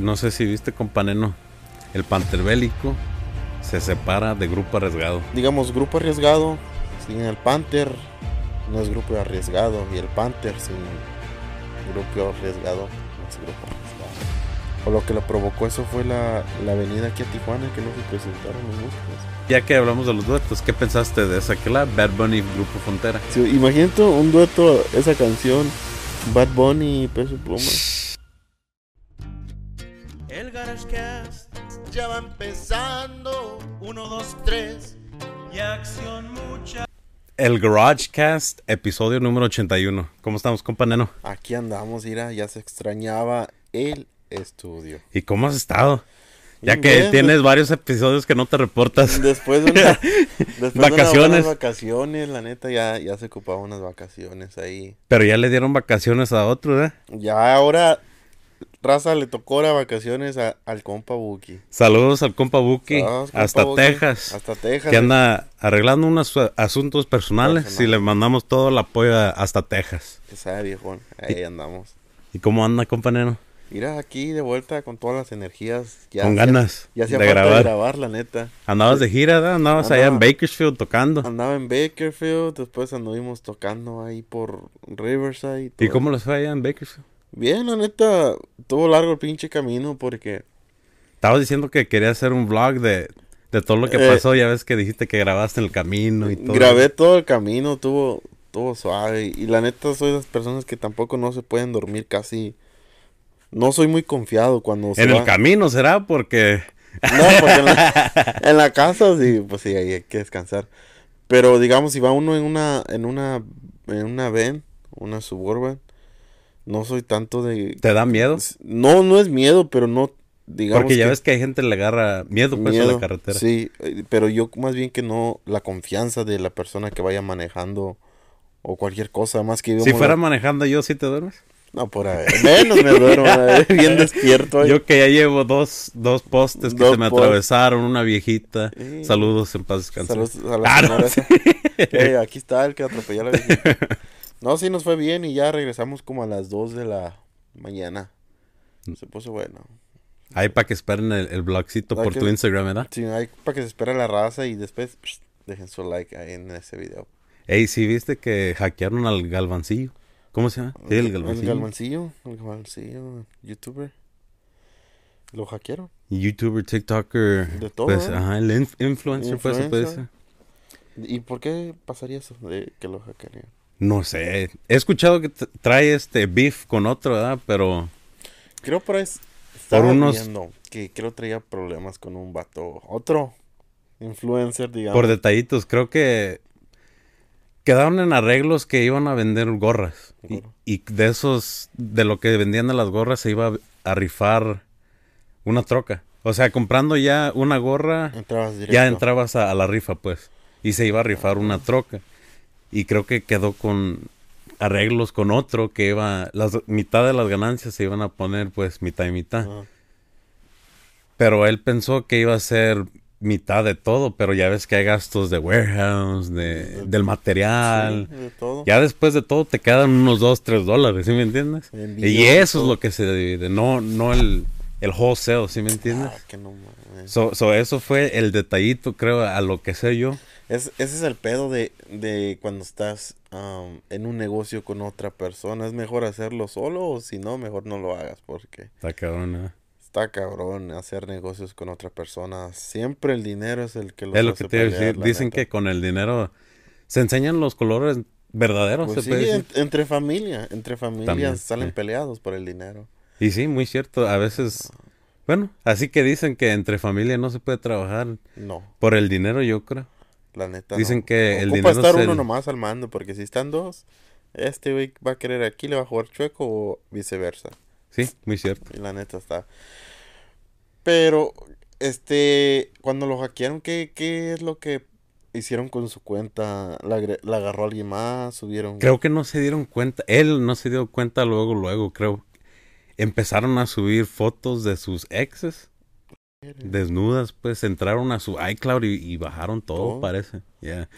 no sé si viste, companeno, el Panterbélico se separa de Grupo Arriesgado. Digamos, grupo arriesgado, sin el Panther, no es grupo arriesgado. Y el Panther sin grupo arriesgado, no es grupo arriesgado. O lo que lo provocó eso fue la, la avenida aquí a Tijuana que no se presentaron los músicos. Ya que hablamos de los duetos, ¿qué pensaste de esa que la Bad Bunny y Grupo Frontera? Sí, imagínate un dueto, esa canción, Bad Bunny y Peso Pluma. Ya va empezando. Uno, dos, tres. Y acción mucha. El GarageCast, episodio número 81. ¿Cómo estamos, companeno? Aquí andamos, mira, ya se extrañaba el estudio. ¿Y cómo has estado? Ya Bien, que bien, tienes varios episodios que no te reportas. Después de, una, después de Vacaciones. unas buenas vacaciones, la neta, ya, ya se ocupaba unas vacaciones ahí. Pero ya le dieron vacaciones a otro, ¿eh? Ya ahora, raza, le tocó ahora vacaciones a- al compa Buki. Saludos al compa Buki, Saludos, compa hasta Buki. Texas. Hasta Texas. que anda arreglando unos asuntos personales y le mandamos todo el apoyo a- hasta Texas. Que sabe, viejón. Ahí andamos. ¿Y cómo anda, compañero? Mira, aquí de vuelta con todas las energías. Ya Con hacía- ganas Ya hacía de falta grabar. de grabar, la neta. Andabas de gira, ¿verdad? Andabas allá en Bakersfield tocando. Andaba en Bakerfield, después anduvimos tocando ahí por Riverside. ¿Y todo. cómo les fue allá en Bakersfield? Bien, la neta, tuvo largo el pinche camino porque Estabas diciendo que querías hacer un vlog de, de todo lo que Eh, pasó. Ya ves que dijiste que grabaste el camino y todo. grabé todo el camino, tuvo, tuvo suave. Y la neta, soy de las personas que tampoco no se pueden dormir casi. No soy muy confiado cuando se En va. el camino será porque... No, porque en la, en la casa sí, pues sí, ahí hay que descansar. Pero digamos, si va uno en una, en una, en una van, una suburban, no soy tanto de... ¿Te da miedo? No, no es miedo, pero no, digamos Porque ya que ves que hay gente que le agarra miedo, pues, a miedo, la carretera. Sí, eh, pero yo más bien que no, la confianza de la persona que vaya manejando o cualquier cosa, más que Si fuera la- manejando yo, ¿sí te duermes? No, por ahí, menos me duermo, eh, bien despierto. ahí. Yo que ya llevo dos, dos postes que Dos se me atravesaron, una viejita. Sí. Saludos en paz descanse. Saludos a la Ah, sí. esa. Eh, aquí está el que atropelló a la viejita. No, sí nos fue bien y ya regresamos como a las 2 de la mañana. Se puso bueno. Ahí para que esperen el, el blogcito por que- tu Instagram, ¿verdad? Sí, hay para que se espera la raza y después psh, dejen su like ahí en ese video. Ey, sí viste que hackearon al Galvancillo. ¿Cómo se llama? Sí, el El Galvancillo. Galvancillo, el Galvancillo, youtuber. Lo hackearon. YouTuber, TikToker. De todo, Pues, ¿eh? ajá, el inf- influencer, pues se puede Influencer. decir. ¿Y por qué pasaría eso de que lo hackearían? No sé. He escuchado que trae este beef con otro, ¿verdad? Pero Creo por ahí s- estaba unos- viendo que creo traía problemas con un vato, otro influencer, digamos. por detallitos, creo que quedaron en arreglos que iban a vender gorras. Y, de esos, de lo que vendían de las gorras, se iba a rifar una troca. O sea, comprando ya una gorra, Entrabas ya entrabas a, a la rifa, pues. Y se iba a rifar una troca. Y creo que quedó con arreglos con otro que iba, las mitad de las ganancias se iban a poner pues mitad y mitad. Pero él pensó que iba a ser mitad de todo, pero ya ves que hay gastos de warehouse, de, del material. Sí, de todo. Ya después de todo te quedan unos 2, 3 dólares, ¿sí me entiendes? Envío Y eso es lo que se divide, no, no el, el wholesale, ¿sí me entiendes? Ah, que no. So, so eso fue el detallito, creo, a lo que sé yo. Es- ese es el pedo de, de cuando estás am, en un negocio con otra persona. ¿Es mejor hacerlo solo o si no, mejor no lo hagas? Porque Está cabrón, ¿eh? está cabrón hacer negocios con otra persona. Siempre el dinero es el que los Es lo hace que te pelear, decir. Dicen neta. que con el dinero se enseñan los colores verdaderos, Pues sí, en- entre familia, entre familias salen sí. peleados por el dinero. Y sí, muy cierto. A veces, bueno, así que dicen que entre familia no se puede trabajar No, por el dinero, yo creo. La neta. Dicen no. que el Ocupa dinero estar es uno el- nomás al mando, porque si están dos, este güey va a querer aquí, le va a jugar chueco o viceversa. Sí, muy cierto. Y la neta está. Pero, este, cuando lo hackearon, ¿qué, qué es lo que hicieron con su cuenta? ¿La, la agarró alguien más? ¿Subieron? Creo que no se dieron cuenta. Él no se dio cuenta luego, luego, creo. Empezaron a subir fotos de sus exes. Desnudas, pues entraron a su iCloud y, y bajaron todo, Todo. parece. Ya.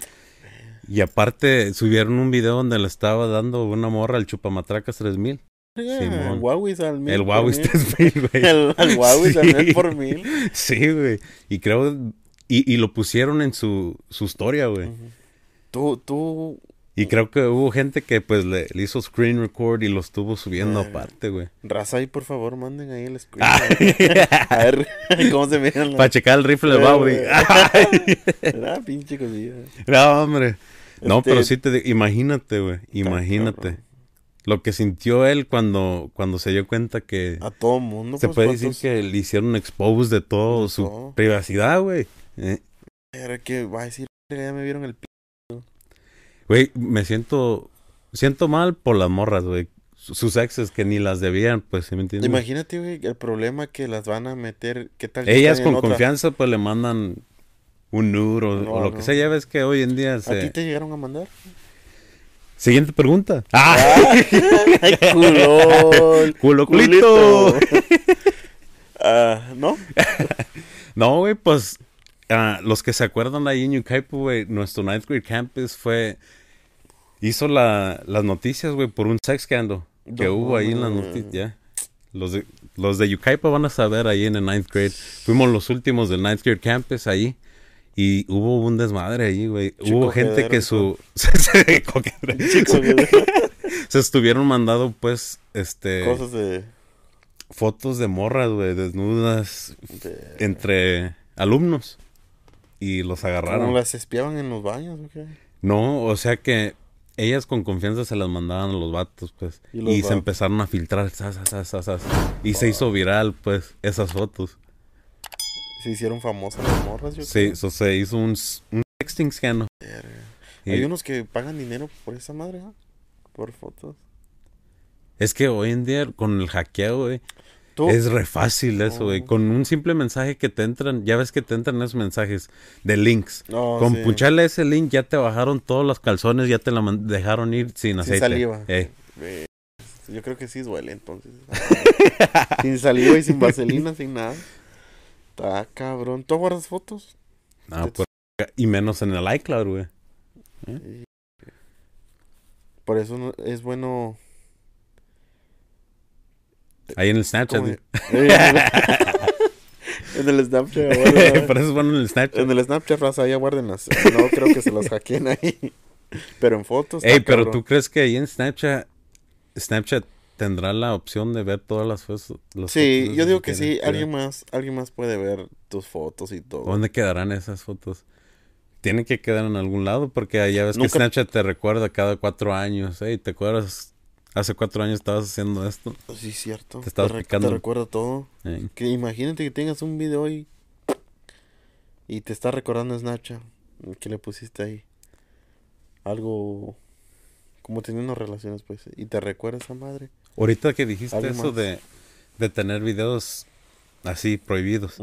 Y aparte subieron un video donde le estaba dando una morra al chupamatracas 3000. El Huawei al mil. El Huawei mil. 3000, güey. El, el Huawei al mil Sí. por mil. Sí, güey. Y creo. Y, y lo pusieron en su, su historia, güey. Tú, tú. Y creo que hubo gente que pues le, le hizo screen record y lo estuvo subiendo Verga. aparte, güey. Raza ahí, por favor, manden ahí el screen. Ah. A ver cómo se miran. Para checar el rifle de Eh, güey. Ah, pinche cosilla. no, hombre. No, Este- pero sí te digo, imagínate, güey. Imagínate. cabrón. Lo que sintió él cuando, cuando se dio cuenta que A todo mundo. se pues, puede decir ¿cuántos- que le hicieron un expose de todo De su todo. privacidad, güey. Eh, Era que va a decir, ya me vieron el p. Güey, me siento siento mal por las morras, güey. Sus exes que ni las debían, pues, ¿sí me entiendes? Imagínate, güey, el problema que las van a meter. ¿Qué tal? Ellas con otra? confianza, pues, le mandan un nude o, No, o lo no. que sea. Ya ves que hoy en día ¿A ti se... te llegaron a mandar? Siguiente pregunta. ¡Ah! ¡Ay, culón! ¡Culo, culito! Ah, ¿No? No, güey, pues ah, los que se acuerdan ahí en Yucaipo, güey, nuestro ninth grade campus fue hizo la, las noticias, güey, por un sex scandal que No hubo ahí en las noticias. Los de los de Yucaipa van a saber ahí en el ninth grade. Fuimos los últimos del ninth grade campus ahí. Y hubo un desmadre ahí, güey. Hubo gente que su... se, estuvieron mandando, pues, este... Cosas de... Fotos de morras, güey, desnudas de- entre alumnos. Y los agarraron. ¿Cómo las espiaban en los baños o qué? No, o sea que ellas con confianza se las mandaban a los vatos, pues. Y se empezaron a filtrar, y se hizo viral, pues, esas fotos. Se hicieron famosas las morras, yo Sí, so, se hizo un, un sexting scandal. Y Hay unos que pagan dinero por esa madre. Por fotos. Es que hoy en día con el hackeo, güey, ¿Tú? es re fácil eso, güey. Oh. Con un simple mensaje que te entran, ya ves que te entran esos mensajes de links. Con sí. puncharle ese link ya te bajaron todos los calzones, ya te la dejaron ir sin aceite. saliva. Eh. Yo creo que sí duele entonces. sin saliva y sin vaselina, sin nada. Está cabrón. ¿Tú guardas fotos? No, pues, y menos en el iCloud, güey. Por eso no- es bueno. Ahí en el Snapchat. ¿cómo güey. se- en el Snapchat. Por eso es bueno en el Snapchat. En el Snapchat, raza, ya guárdenlas. No creo que se las hackeen ahí. Pero en fotos. Ey, pero cabrón. tú crees que ahí en Snapchat, Snapchat tendrá la opción de ver todas las fotos. Sí, fotos yo digo que sí. Alguien más, alguien más puede ver tus fotos y todo. ¿Dónde quedarán esas fotos? Tienen que quedar en algún lado porque ya ves Nunca- que Snapchat te recuerda cada cuatro años. Ey, ¿te acuerdas? Hace cuatro años estabas haciendo esto. Sí, cierto. Te estabas picando. te recuerda todo. Que imagínate que tengas un video y y te está recordando Snapchat. ¿Qué le pusiste ahí? Algo como teniendo relaciones, pues. Y te recuerda esa madre. Ahorita que dijiste eso de, de tener videos así prohibidos.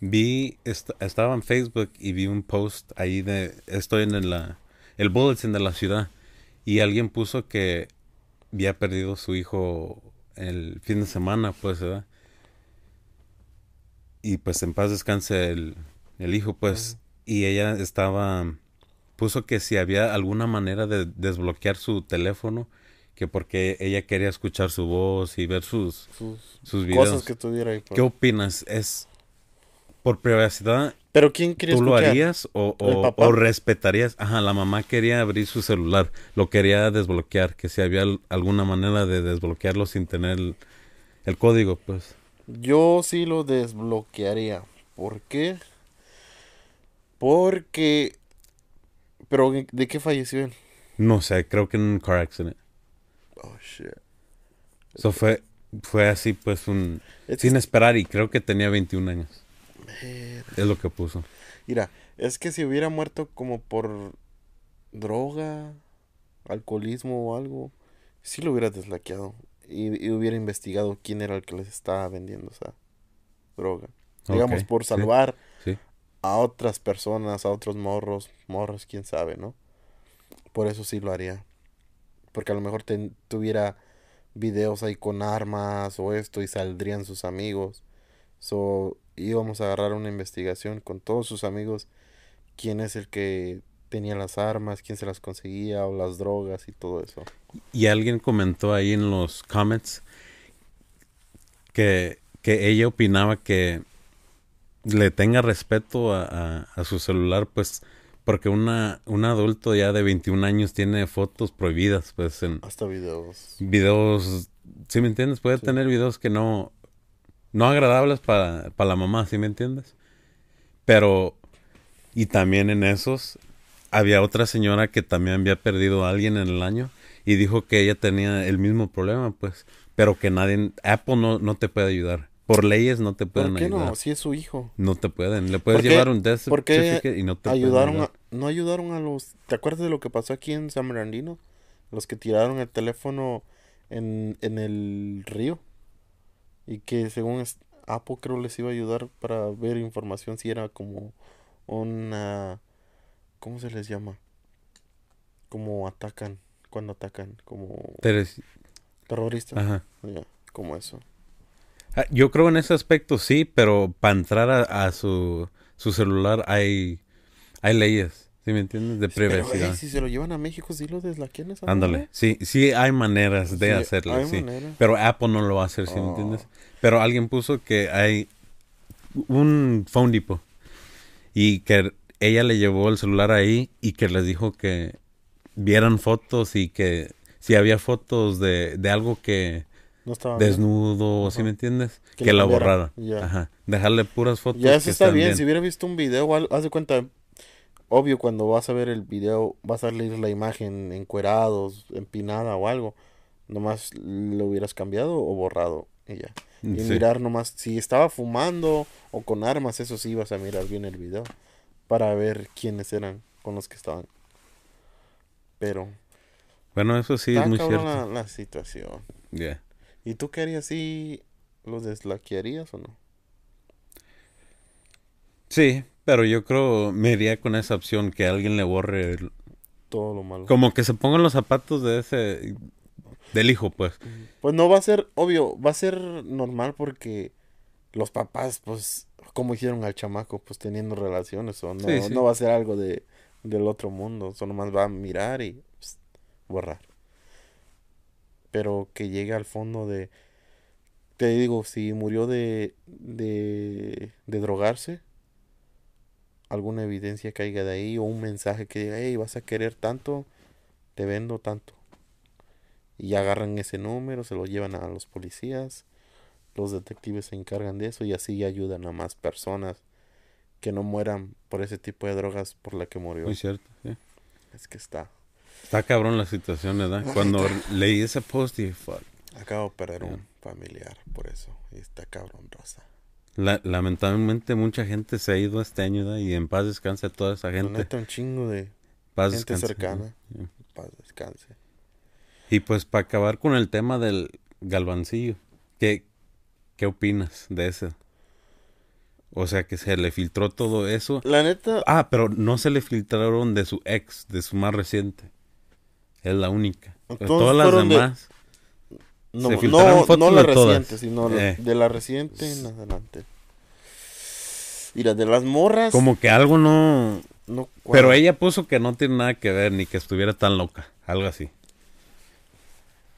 Vi, est- estaba en Facebook y vi un post ahí de, estoy en el, la- el bulletin de la ciudad y alguien puso que había perdido su hijo el fin de semana, pues, ¿verdad? Y pues en paz descanse el, el hijo, pues, y ella estaba, puso que si había alguna manera de desbloquear su teléfono, que porque ella quería escuchar su voz y ver sus, Sus sus videos. cosas que tuviera ahí. pues. ¿Qué opinas? ¿Es por privacidad Pero ¿quién tú lo harías o, ¿El o- respetarías? Ajá, la mamá quería abrir su celular, lo quería desbloquear, que si había al- alguna manera de desbloquearlo sin tener el, el código, pues. Yo sí lo desbloquearía. ¿Por qué? Porque... Pero ¿de qué falleció él? No sé, creo que en un car accident. Oh, shit. Eso fue, fue así, pues, un... Sin esperar y creo que tenía 21 años. Ver- Es lo que puso. Mira, es que si hubiera muerto como por droga, alcoholismo o algo, sí lo hubiera deslaqueado y, y hubiera investigado quién era el que les estaba vendiendo esa droga. Digamos, por salvar sí. a otras personas, a otros morros, morros, quién sabe, ¿no? Por eso sí lo haría. Porque a lo mejor tuviera videos ahí con armas o esto y saldrían sus amigos. So, íbamos a agarrar una investigación con todos sus amigos. Quién es el que tenía las armas, quién se las conseguía o las drogas y todo eso. Y alguien comentó ahí en los comments que, que ella opinaba que le tenga respeto a, a- a su celular, pues, porque una, un adulto ya de 21 años tiene fotos prohibidas, pues, en Hasta videos. videos, ¿sí me entiendes? Puede Sí. tener videos que no, no agradables para, para la mamá, ¿sí me entiendes? Pero, y también en esos, había otra señora que también había perdido a alguien en el año y dijo que ella tenía el mismo problema, pues, pero que nadie, Apple no, no te puede ayudar. Por leyes no te pueden ¿Por qué ayudar. no? Si es su hijo. No te pueden. Le puedes ¿Por qué- llevar un death por qué certificate y no te pueden Ayudaron ayudar. a, no ayudaron a los... ¿Te acuerdas de lo que pasó aquí en San Bernardino? Los que tiraron el teléfono en, en el río. Y que según Apple creo les iba a ayudar para ver información si era como una... ¿Cómo se les llama? Como atacan, cuando atacan, como Teres- terroristas. Ajá. Como eso. Ah, Yo creo en ese aspecto sí, pero para entrar a, a su, su celular hay, hay leyes, ¿sí me entiendes? De privacidad. ey, si se lo llevan a México, sí lo deslaquean esa Ándale, sí, sí hay maneras de Sí, hacerlo, hay sí. manera. Pero Apple no lo va a hacer, ¿sí me Oh. entiendes? Pero alguien puso que hay un phone depot y que ella le llevó el celular ahí y que les dijo que vieran fotos y que si había fotos de, de algo que No estaba bien. desnudo, ¿sí Ajá. me entiendes? Que la borrara. Ajá. Dejarle puras fotos Ya que eso está están bien. Si hubiera visto un video, haz de cuenta, obvio, cuando vas a ver el video, va a salir la imagen encuerados, empinada o algo. Nomás lo hubieras cambiado o borrado y ya. Y Sí. mirar nomás, si estaba fumando o con armas, eso sí ibas a mirar bien el video. Para ver quiénes eran con los que estaban. Pero, Bueno, eso sí es muy cierto. la, la situación. Yeah. ¿Y tú qué harías si los deslaquearías o no? Sí, pero yo creo me iría con esa opción que alguien le borre el- Todo lo malo. como que se pongan los zapatos de ese del hijo, pues. Pues no va a ser, obvio, va a ser normal porque los papás, pues, como hicieron al chamaco, pues teniendo relaciones, o no, Sí, sí. no va a ser algo de, del otro mundo, solo más va a mirar y pues, borrar. Pero que llegue al fondo de, te digo, si murió de, de, de drogarse, alguna evidencia caiga de ahí, o un mensaje que diga, hey, vas a querer tanto, te vendo tanto. Y agarran ese número, se lo llevan a los policías, los detectives se encargan de eso y así ayudan a más personas que no mueran por ese tipo de drogas por la que murió. Muy cierto. sí. Es que está. Está cabrón la situación, ¿verdad? Cuando leí ese post y fuck. Acabo de perder un familiar por eso. Y está cabrón, Rosa. La- lamentablemente mucha gente se ha ido este año y en paz descanse toda esa La gente. neta, un chingo de Paz gente descanse, cercana. ¿no? paz descanse. Y pues para acabar con el tema del galvancillo, ¿qué, qué opinas de eso? O sea, que se le filtró todo eso. La neta, Ah, pero no se le filtraron de su ex, de su más reciente. Es la única. Todas las de- demás. No, se no, fotos no la reciente, sino Eh. de la reciente en adelante. Mira, de las morras. Como que algo no... No, Pero ella puso que no tiene nada que ver, ni que estuviera tan loca. Algo así.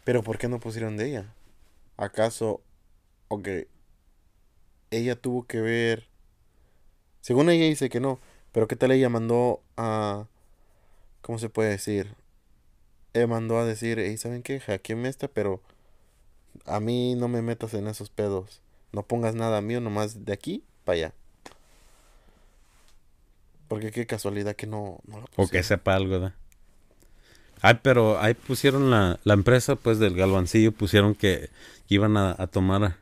Pero ¿por qué no pusieron de ella? ¿Acaso, ok, ella tuvo que ver, según ella dice que no, pero qué tal ella mandó a, ¿cómo se puede decir? Ella mandó a decir, hey, ¿saben qué? Hackeame esta, pero a mí no me metas en esos pedos. No pongas nada mío, nomás de aquí para allá. Porque qué casualidad que no, no la O que pusieron. sepa algo, ¿verdad? Ay, pero ahí pusieron la, la empresa, pues, del galvancillo, pusieron que iban a, a tomar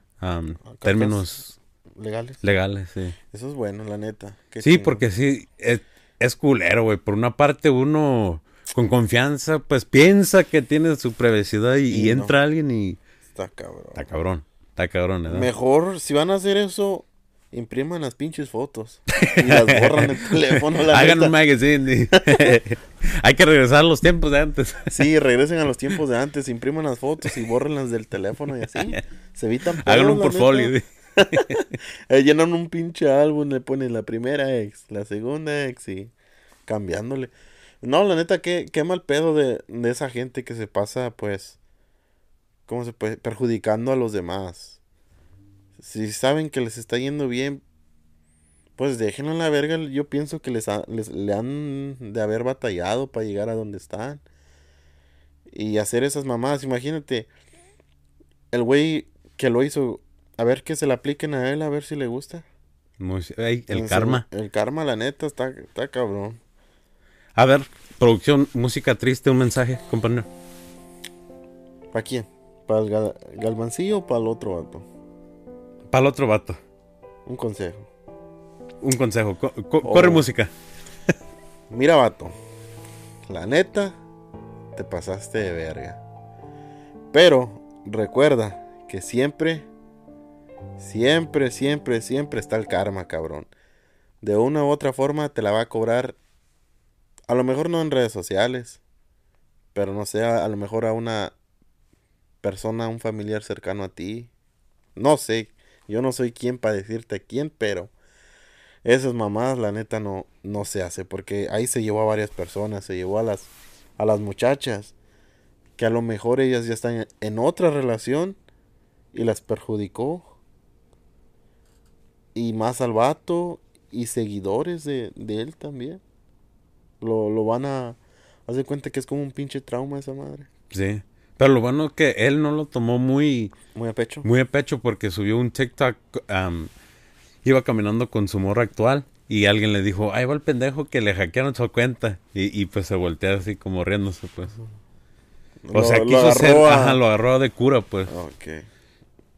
términos legales. legales, sí. Eso es bueno, la neta. Qué Sí, porque sí, es, es culero, güey. Por una parte, uno con confianza, pues, piensa que tiene su privacidad y, Y y no. entra alguien y... Está cabrón. Está cabrón, está cabrón, ¿verdad? Mejor, si van a hacer eso, impriman las pinches fotos. Y las borran el teléfono. La Hagan neta. un magazine. Hay que regresar a los tiempos de antes. Sí, regresen a los tiempos de antes, impriman las fotos y borrenlas del teléfono y así. Se evitan Hagan un portfolio. Eh, llenan un pinche álbum, le ponen la primera ex, la segunda ex y cambiándole. No, la neta, qué, qué mal pedo de, de esa gente que se pasa, pues, ¿cómo se puede? Perjudicando a los demás. Si saben que les está yendo bien, pues déjenlo en la verga. Yo pienso que les, ha- les le han de haber batallado para llegar a donde están. Y hacer esas mamadas. Imagínate, el güey que lo hizo, a ver que se le apliquen a él, a ver si le gusta. Muy- ey, el karma. El karma, la neta, está, está cabrón. A ver, producción, música triste, un mensaje, compañero. ¿Para quién? ¿Para el gal- galvancillo o para el otro vato? Para el otro vato, Un consejo. un consejo. co- co- Oh. Corre música. Mira, vato. La neta, te pasaste de verga. Pero recuerda que siempre, siempre, siempre, siempre está el karma, cabrón. De una u otra forma te la va a cobrar. A lo mejor no en redes sociales. Pero no sé, a, a lo mejor a una persona, un familiar cercano a ti. No sé. Yo no soy quien para decirte quién, pero esas mamadas, la neta, no, no se hace. Porque ahí se llevó a varias personas. Se llevó a las, a las muchachas. Que a lo mejor ellas ya están en otra relación. Y las perjudicó. Y más al vato. Y seguidores de, de él también. Lo, lo van a... Haz de cuenta que es como un pinche trauma esa madre. Sí. Pero lo bueno es que él no lo tomó muy, Muy a pecho. muy a pecho porque subió un TikTok. am, iba caminando con su morra actual y alguien le dijo, ahí va el pendejo que le hackearon su cuenta. Y, y pues se voltea así como riéndose, pues. O Lo- sea, quiso ser, a- ajá, lo agarró de cura, pues. Ok.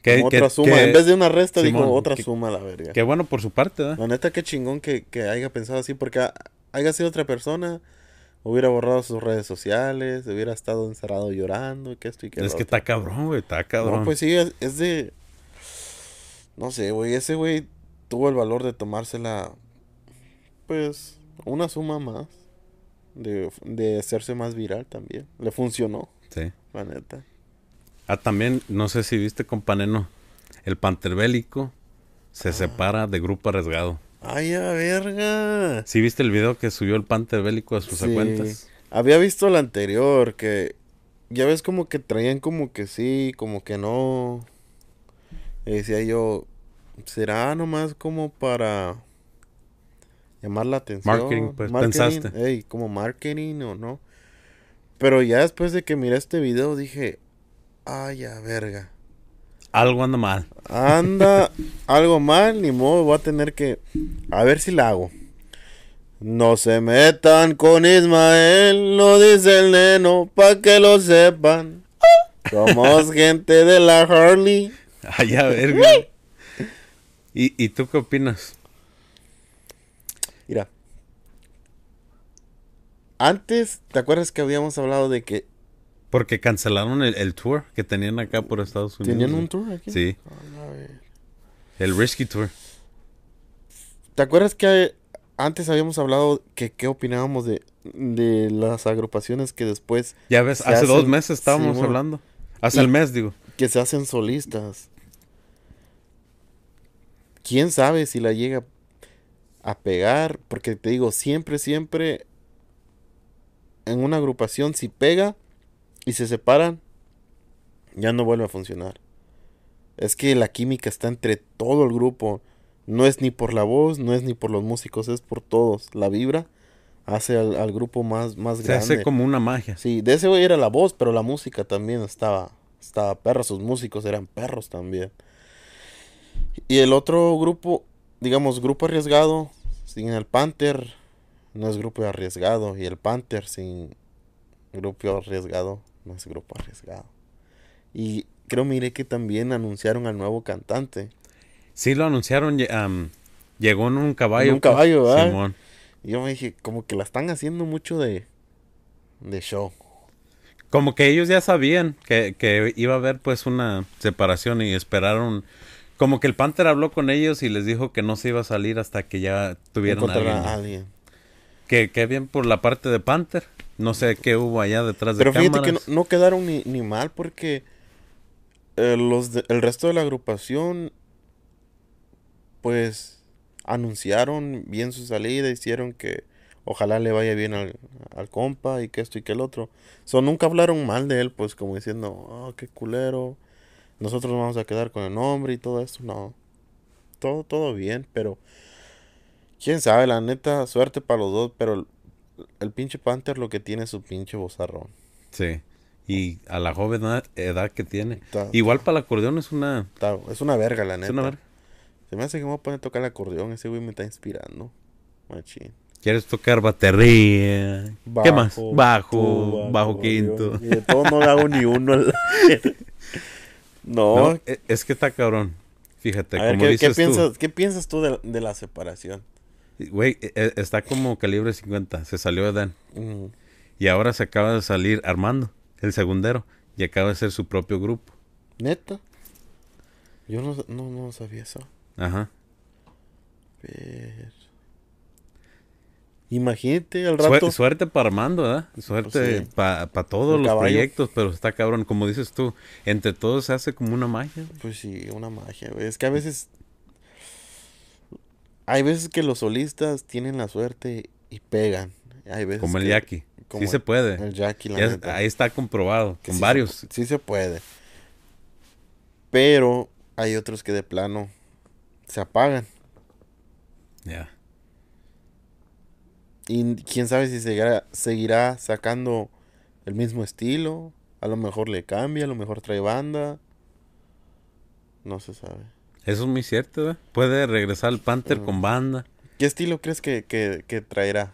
Que, Como que- otra suma. que- en vez de una resta, Simón, dijo otra suma la verga. que bueno por su parte, ¿verdad? La neta, qué chingón que, que haya pensado así, porque ha- haya sido otra persona, hubiera borrado sus redes sociales, hubiera estado encerrado llorando, que esto y que Es lo que otro. está cabrón, güey, está cabrón. No, pues sí, es, es de... No sé, güey, ese güey tuvo el valor de tomársela, pues, una suma más, de, de hacerse más viral también. Le funcionó, Sí. la neta. Ah, también, no sé si viste, companeno, el panterbélico se separa de grupo arriesgado. ¡Ay, a verga! ¿Sí viste el video que subió el panterbélico a sus Sí. cuentas? Había visto el anterior, que ya ves como que traían como que sí, como que no. Y decía yo, ¿será nomás como para llamar la atención? Marketing, pues, pensaste. Ey, como marketing o no. Pero ya después de que miré este video dije, ay, a verga. Algo anda mal. Anda algo mal, ni modo, voy a tener que... A ver si la hago. No se metan con Ismael, lo dice el neno, pa' que lo sepan. Somos gente de la Harley. Ay, a ver, güey. ¿Y, ¿Y tú qué opinas? Mira. Antes, ¿te acuerdas que habíamos hablado de que Porque cancelaron el, el tour que tenían acá por Estados Unidos. tenían un tour aquí? Sí, A ver. el Risky Tour. ¿Te acuerdas que antes habíamos hablado que qué opinábamos de, de las agrupaciones que después Ya ves, hace dos meses estábamos hablando. Hace el mes, digo. que se hacen solistas. ¿Quién sabe si la llega a pegar? Porque te digo, siempre, siempre en una agrupación, si pega y se separan, ya no vuelve a funcionar. Es que la química está entre todo el grupo. No es ni por la voz, no es ni por los músicos, es por todos. La vibra hace al, al grupo más, más Se grande. hace como una magia. Sí, de ese güey era la voz, pero la música también estaba, estaba perra, sus músicos eran perros también. Y el otro grupo, digamos, grupo arriesgado, sin el Panther, no es grupo arriesgado. Y el Panther sin grupo arriesgado, no es grupo arriesgado. Y creo, miré que también anunciaron al nuevo cantante. Sí, lo anunciaron. llegó en un caballo. En un caballo, ¿verdad? Simón. Y yo me dije, como que la están haciendo mucho de, de show. Como que ellos ya sabían que, que iba a haber pues una separación y esperaron. Como que el Panther habló con ellos y les dijo que no se iba a salir hasta que ya tuvieran a Encontrar alguien. a alguien. Que, que bien por la parte de Panther. No sé qué hubo allá detrás Pero de fíjate cámaras. que no, no quedaron ni, ni mal porque eh, los de- el resto de la agrupación pues anunciaron bien su salida, hicieron que ojalá le vaya bien al, al compa y que esto y que el otro. So, nunca hablaron mal de él, pues como diciendo, oh, qué culero. nosotros vamos a quedar con el nombre y todo esto. No. Todo, todo bien, pero quién sabe, la neta, suerte para los dos, pero el, pinche Panther lo que tiene es su pinche bozarrón. Sí. Y a la joven edad- que tiene. Igual para el acordeón es una... Es una verga, la neta. Es una verga. Se me hace que me voy a poner a tocar el acordeón. Ese güey me está inspirando. Machín. ¿Quieres tocar batería? ¿Qué más? Bajo, bajo quinto. Y de todo no le hago ni uno. al- no. No, e- es que está cabrón. Fíjate, a ver, como ¿qué, dices qué piensas, ¿qué piensas tú de, de la separación? Güey, e- e- está como calibre 50. Se salió Edén. Mm, Y ahora se acaba de salir Armando, el segundero. Y acaba de ser su propio grupo. ¿Neta? Yo no, no, no sabía eso. Ajá. Ver. Imagínate al rato. suerte para Armando, ¿verdad? Suerte Pues sí. para todos los proyectos, pero está cabrón. Como dices tú, entre todos se hace como una magia. Pues sí, una magia, güey. Es que a veces. Hay veces que los solistas tienen la suerte y pegan. Hay veces Como el que- Jackie. como Sí se puede. El Jackie, la es- ahí está comprobado. que Con sí se varios. pu- sí se puede. Pero hay otros que de plano se apagan. Ya. Y quién sabe si seguirá, seguirá sacando el mismo estilo. A lo mejor le cambia, a lo mejor trae banda. No se sabe. Eso es muy cierto, ¿verdad? Puede regresar el Panther con banda. ¿Qué estilo crees que, que, que traerá?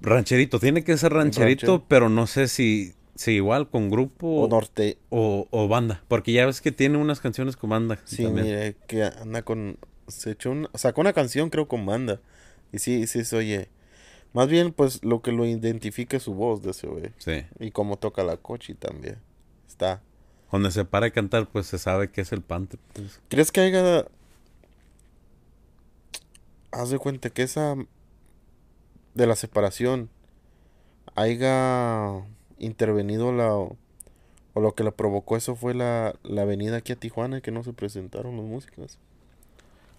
Rancherito, tiene que ser rancherito, pero no sé si, si igual con grupo O o, norte. o, banda. Porque ya ves que tiene unas canciones con banda. Sí, también. mire, que anda con... Se echó un- sacó una canción, creo, con banda. Y sí, sí se oye. Más bien, pues, lo que lo identifica es su voz de ese güey. Sí. Y cómo toca la cochi también. Está. Donde se para de cantar, pues se sabe que es el Panther. pues. ¿Crees que haya... Haz de cuenta que esa... De la separación... Haya intervenido la... O lo que lo provocó eso fue la, la venida aquí a Tijuana que no se presentaron los músicos.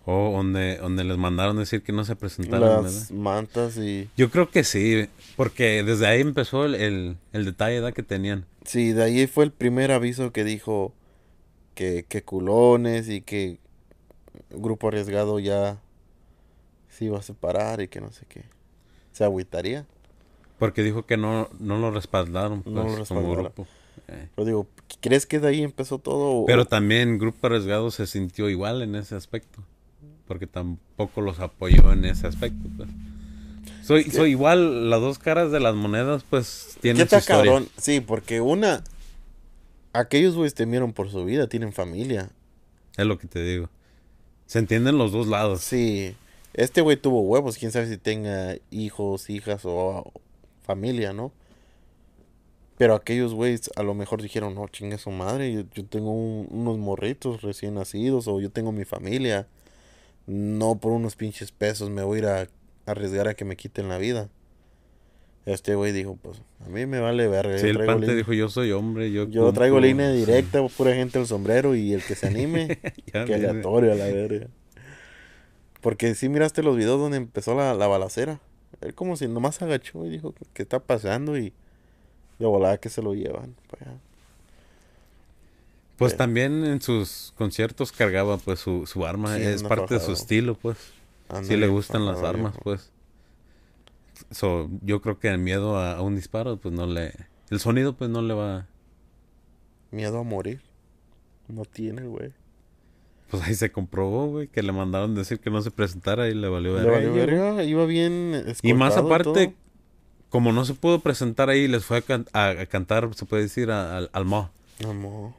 O donde, donde les mandaron decir que no se presentaron. Las ¿verdad? mantas y... Yo creo que sí, porque desde ahí empezó el, el, el detalle ¿verdad? que tenían. Sí, de ahí fue el primer aviso que dijo que, que culones y que Grupo Arriesgado ya se iba a separar y que no sé qué. Se agüitaría. Porque dijo que no, no lo respaldaron pues, No lo como grupo. Eh. Pero digo, ¿crees que de ahí empezó todo? Pero también Grupo Arriesgado se sintió igual en ese aspecto. Porque tampoco los apoyó en ese aspecto. Pues. Soy, soy igual, las dos caras de las monedas, pues ¿Qué tienen su está historia. cabrón? Sí, porque una... Aquellos güeyes temieron por su vida, tienen familia. Es lo que te digo. Se entienden los dos lados. Sí, este güey tuvo huevos, quién sabe si tenga hijos, hijas o familia, ¿no? Pero aquellos güeyes a lo mejor dijeron, no, chingue su madre, yo, yo tengo un- unos morritos recién nacidos o yo tengo mi familia. No por unos pinches pesos me voy a ir a arriesgar a que me quiten la vida. Este güey dijo, pues a mí me vale verga. Sí, yo el Pante dijo, yo soy hombre, yo yo traigo cumplo". línea Sí. directa, pura gente al sombrero y el que se anime. Viene. aleatorio a la verga. Porque sí miraste los videos donde empezó la, la balacera. Él como si nomás se agachó y dijo, ¿qué está pasando? Y de volada que se lo llevan. para allá. Pues Sí. también en sus conciertos cargaba pues su, su arma, Sí, es parte de su estilo pues. Anda Sí le gustan las armas pues. So, yo creo que el miedo a, a un disparo pues no le... El sonido pues no le va... Miedo a morir. No tiene, güey. Pues ahí se comprobó, güey, que le mandaron decir que no se presentara y le valió Le verga. valió verga, iba bien Y más aparte, todo. como no se pudo presentar ahí, les fue a, can- a- a cantar, se puede decir, al, al mall, Amor.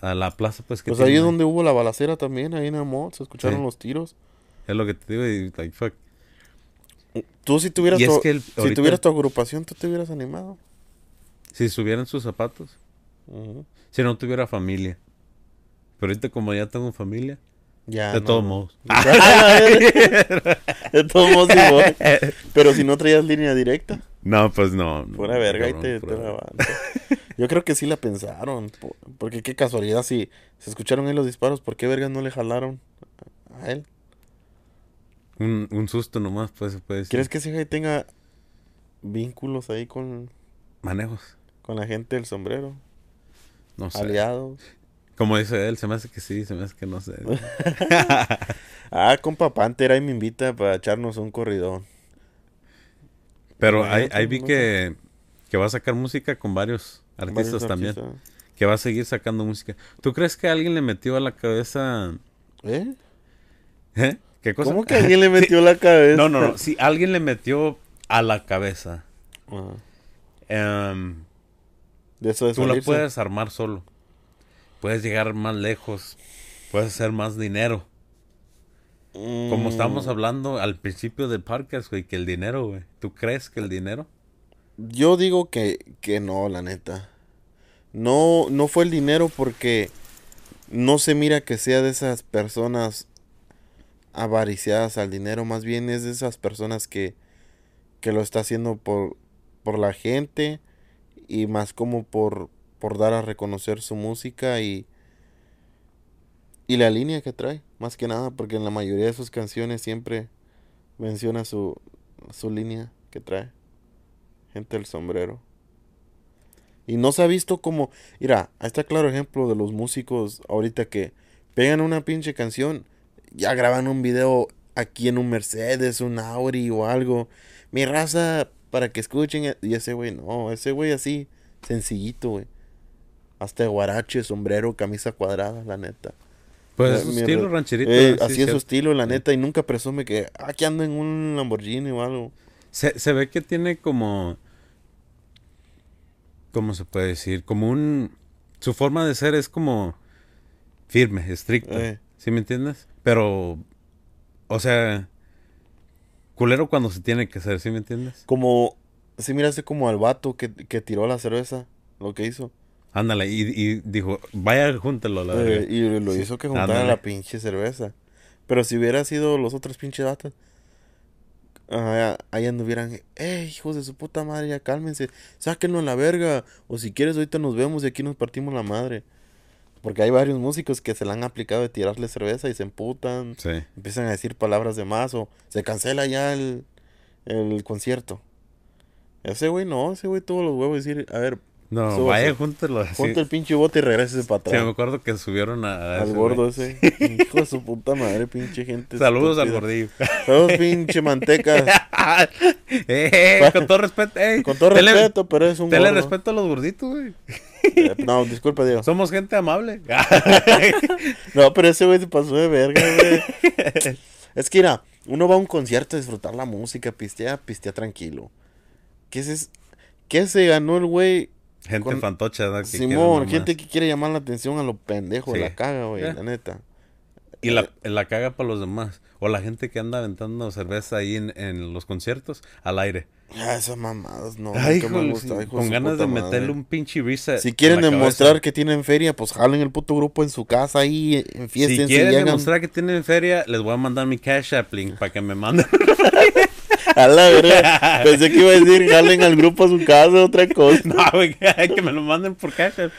a la plaza, pues que Pues ahí es donde hubo la balacera también, ahí en Amor, se escucharon Sí. los tiros. Es lo que te digo y like, fuck. Tú si tuvieras, es tu, que el- si ahorita- tuvieras tu agrupación, ¿tú te hubieras animado? Si subieran sus zapatos, si no tuviera familia. Pero ahorita como ya tengo familia, Ya, de no. todos modos. de todos modos, sí. Pero si no traías línea directa, No, pues no. no, fuera verga y te, te. Yo creo que sí la pensaron. po- Porque qué casualidad, si se escucharon ahí los disparos, ¿por qué verga no le jalaron a él? Un, un susto nomás, pues se puede decir. ¿Quieres que ese güey tenga vínculos ahí con, Manejos. con la gente del sombrero? No sé. aliados. Como dice él, se me hace que sí, se me hace que no sé. Ah, compa Panther ahí me invita para echarnos un corridón. Pero ahí, ahí vi no que, que va a sacar música con varios artistas Varios también. artistas. Que va a seguir sacando música. ¿Tú crees que alguien le metió a la cabeza... ¿Eh? ¿Eh? ¿Qué cosa? ¿Cómo que alguien le metió la cabeza? No, no, no. Si alguien le metió a la cabeza, Ajá. em, De eso de tú la puedes armar solo. Puedes llegar más lejos. Puedes hacer más dinero. Como Mm, estábamos hablando al principio del podcast, güey, que el dinero, güey. ¿Tú crees que el dinero? Yo digo que, que no, la neta. No, no fue el dinero porque no se mira que sea de esas personas avariciadas al dinero. Más bien es de esas personas que, que lo está haciendo por, por la gente y más como por, por dar a reconocer su música y, y la línea que trae. Más que nada porque en la mayoría de sus canciones siempre menciona su, su línea que trae. Gente del sombrero. Y no se ha visto como, mira, ahí está claro ejemplo de los músicos ahorita que pegan una pinche canción, ya graban un video aquí en un Mercedes, un Audi o algo. Mi raza, para que escuchen. Y ese güey, no, ese güey así, sencillito, güey. Hasta guarache, sombrero, camisa cuadrada, la neta. Pues Eh, su estilo rancherito. Eh, sí, así es su estilo, la neta, y nunca presume que aquí ando en un Lamborghini o algo. Se, se ve que tiene como... ¿Cómo se puede decir? Como un... Su forma de ser es como firme, estricta. Eh. ¿Sí me entiendes? Pero... O sea... Culero cuando se tiene que ser, ¿sí me entiendes? Como, si miraste como al vato que, que tiró la cerveza, lo que hizo. Ándale, y, y dijo, vaya, júntelo, la Eh, y lo hizo que juntara Ándale. la pinche cerveza. Pero si hubiera sido los otros pinches vatos, ajá, ahí anduvieran, eh, hijos de su puta madre, ya cálmense, sáquenlo a la verga. O si quieres, ahorita nos vemos y aquí nos partimos la madre. Porque hay varios músicos que se la han aplicado de tirarle cerveza y se emputan. Sí. empiezan a decir palabras de más o se cancela ya el, el concierto. Ese güey no, ese güey tuvo los huevos de decir, a ver, No, Súbase. vaya, júntelo. así. ponte el pinche bote y regrese para Sí, me atrás. acuerdo que subieron a, a al ese gordo ese. Hijo de su puta madre, pinche gente. Saludos al gordillo. Saludos, pinche manteca. eh, con todo respeto. eh, Con todo respeto, pero es un Tenle gordo. respeto a los gorditos, güey. No, disculpa, Diego. Somos gente amable. No, pero ese güey se pasó de verga, güey. Es que, mira, uno va a un concierto a disfrutar la música, pistea, pistea tranquilo. ¿Qué es ¿Qué se ganó el güey? gente Con- fantocha, ¿no? Que Simón, gente que quiere llamar la atención a lo pendejo, Sí. la caga, güey, Eh. la neta. Y la, la caga para los demás. O la gente que anda aventando cerveza ahí en, en los conciertos al aire. Ah, esas mamadas, no. Ay, nunca me hijo, gusta, hijo con ganas de madre. meterle un pinche reset. Si quieren demostrar cabeza. que tienen feria, pues jalen el puto grupo en su casa ahí, en fiesta, Si quieren demostrar que tienen feria, les voy a mandar mi cash app link para que me manden. A la verga. Pensé que iba a decir jalen al grupo a su casa, otra cosa. no, güey, que me lo manden por cash app.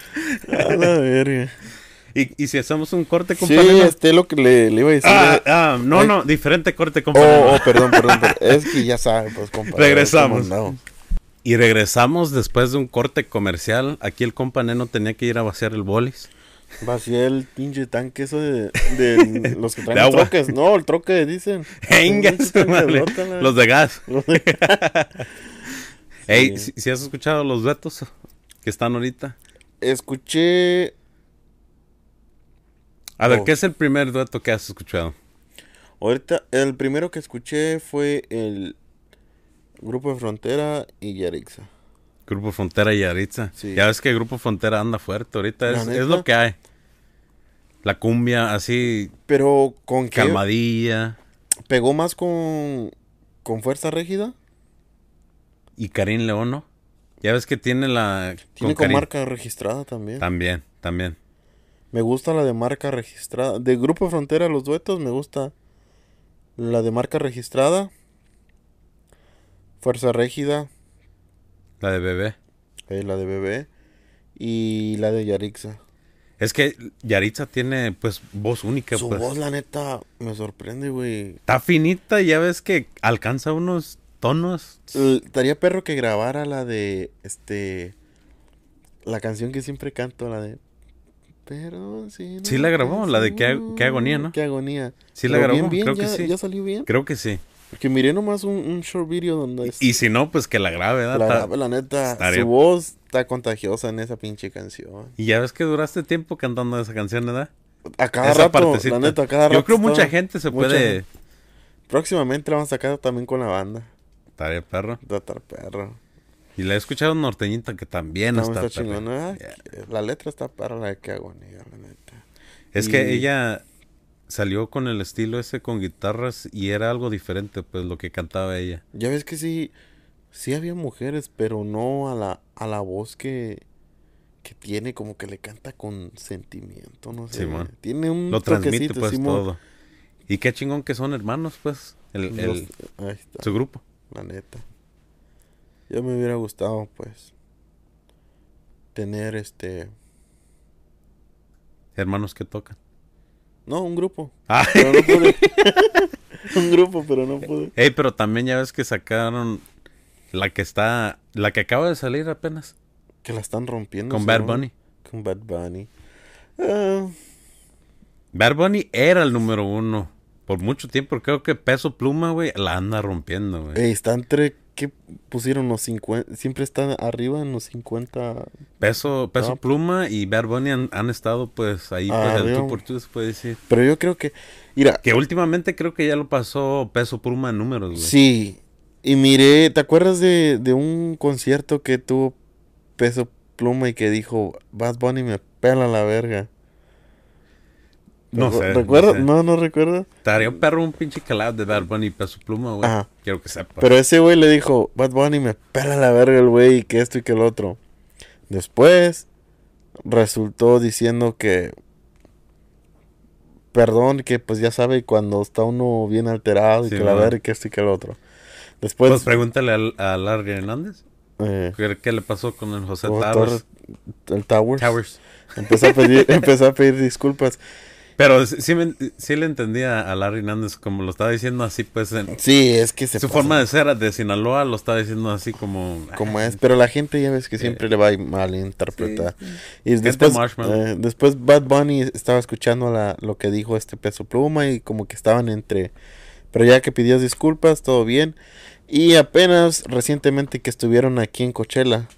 A la verga. Y, y si hacemos un corte, Sí, compañero. este es lo que le, le iba a decir. Ah, eh. ah, no, Ay. no, diferente corte, compañero. Oh, oh, perdón, perdón, perdón. Es que ya sabe, pues, compa. Regresamos. Y regresamos después de un corte comercial. Aquí el compa Neno tenía que ir a vaciar el bolis. Vacié el pinche tanque eso de, de los que traen De los troques. No, el troque dicen. Venga, madre. pelota, la- Los de gas. Ey, Sí. si, si has escuchado los duetos que están ahorita. Escuché. A ver, Oh. ¿qué es el primer dueto que has escuchado? Ahorita, el primero que escuché fue el Grupo de Frontera y Yarixa. Grupo Frontera y Yaritza. Sí. Ya ves que Grupo Frontera anda fuerte ahorita. ¿La Es, lo que hay. La cumbia así Pero con qué calmadilla. pegó más con, con Fuerza Régida. Y Karim León, ¿no? Ya ves que tiene la... Tiene con Karim. marca registrada también. También, también. Me gusta la de marca registrada. De Grupo Frontera, los duetos, me gusta la de marca registrada. Fuerza Régida, La de bebé. eh, la de Bebé. Y la de Yarixa. Es que Yaritza tiene, pues, voz única, Su pues. voz, la neta, me sorprende, güey. Está finita, ya ves que alcanza unos tonos. Estaría perro que grabara la de, este... La canción que siempre canto, la de... Perdón, sí. no Sí la grabó, la de Qué- Qué agonía, ¿no? Qué agonía. Sí la Pero grabó, bien, bien, creo que ya, sí. ya salió bien. Creo que sí. Porque miré nomás un, un short video donde es- Y si no, pues que la grabe, ¿verdad? la, Ta- graba, la neta, estaría- su voz está contagiosa en esa pinche canción. Y ya ves que duraste tiempo cantando esa canción, ¿verdad? A cada Esa rato, partecita. la neta, a cada rato. Yo creo mucha gente se mucha puede... Próximamente la vamos a sacar también con la banda. Estaría perro. Tratar perro. Y la he escuchado norteñita que también No, está, chingona. Yeah. La letra está para la de qué agonía, la neta. Es que ella salió con el estilo ese con guitarras y era algo diferente, pues, lo que cantaba ella. Ya ves que sí, sí había mujeres, pero no a la, a la voz que, que tiene, como que le canta con sentimiento, no sé. Tiene un Lo transmite, pues, todo. Y qué chingón que son hermanos, pues, el, el- Los- ahí está, su grupo. la neta. Yo me hubiera gustado, pues, tener este... Hermanos que tocan. No, un grupo, Ah, pero no pude. un grupo, pero no pude. Ey, pero también ya ves que sacaron la que está, la que acaba de salir apenas, Que la están rompiendo. con Bad. Bunny. Con Bad Bunny. Ah, Bad Bunny era el número uno. Por mucho tiempo, creo que Peso Pluma, güey, la anda rompiendo, güey. ey, está entre... ¿Qué pusieron los 50? Siempre están arriba en los 50 Peso, Peso No. Pluma y Bad Bunny han, han estado, pues, ahí, pues, el Arriba. tú por tú, se puede decir. Pero yo creo que, mira, Que últimamente creo que ya lo pasó Peso Pluma en números, güey. sí. Y miré, ¿te acuerdas de, de un concierto que tuvo Peso Pluma y que dijo, Bad Bunny me pela la verga? No sé, no ¿Recuerdas? sé. No, no recuerdo. Estaría un perro un pinche collab de Bad Bunny y Peso Pluma, güey. Ajá. Quiero que sepa. Pero ese güey le dijo, Bad Bunny me pela la verga el güey y que esto y que el otro. Después resultó diciendo que, perdón, que pues ya sabe cuando está uno bien alterado y Sí, que la verga y que esto y que el otro. Después, Pues pregúntale al- a, Larry Hernández. eh, ¿Qué, le pasó con el José Towers? Torres- el Towers, Towers. Empezó, a pedir, empezó a pedir disculpas. Pero sí, sí, me- sí le entendía a Larry Hernández como lo estaba diciendo así, pues en Sí, es que se su pasa forma de ser de Sinaloa lo estaba diciendo así como... como es, pero la gente ya ves que siempre le va a malinterpretar. Y Gente después, marshmallow. eh, después Bad Bunny estaba escuchando la, lo que dijo este peso pluma y como que estaban entre... Pero ya que pidió disculpas, todo bien. Y apenas recientemente que estuvieron aquí en Coachella,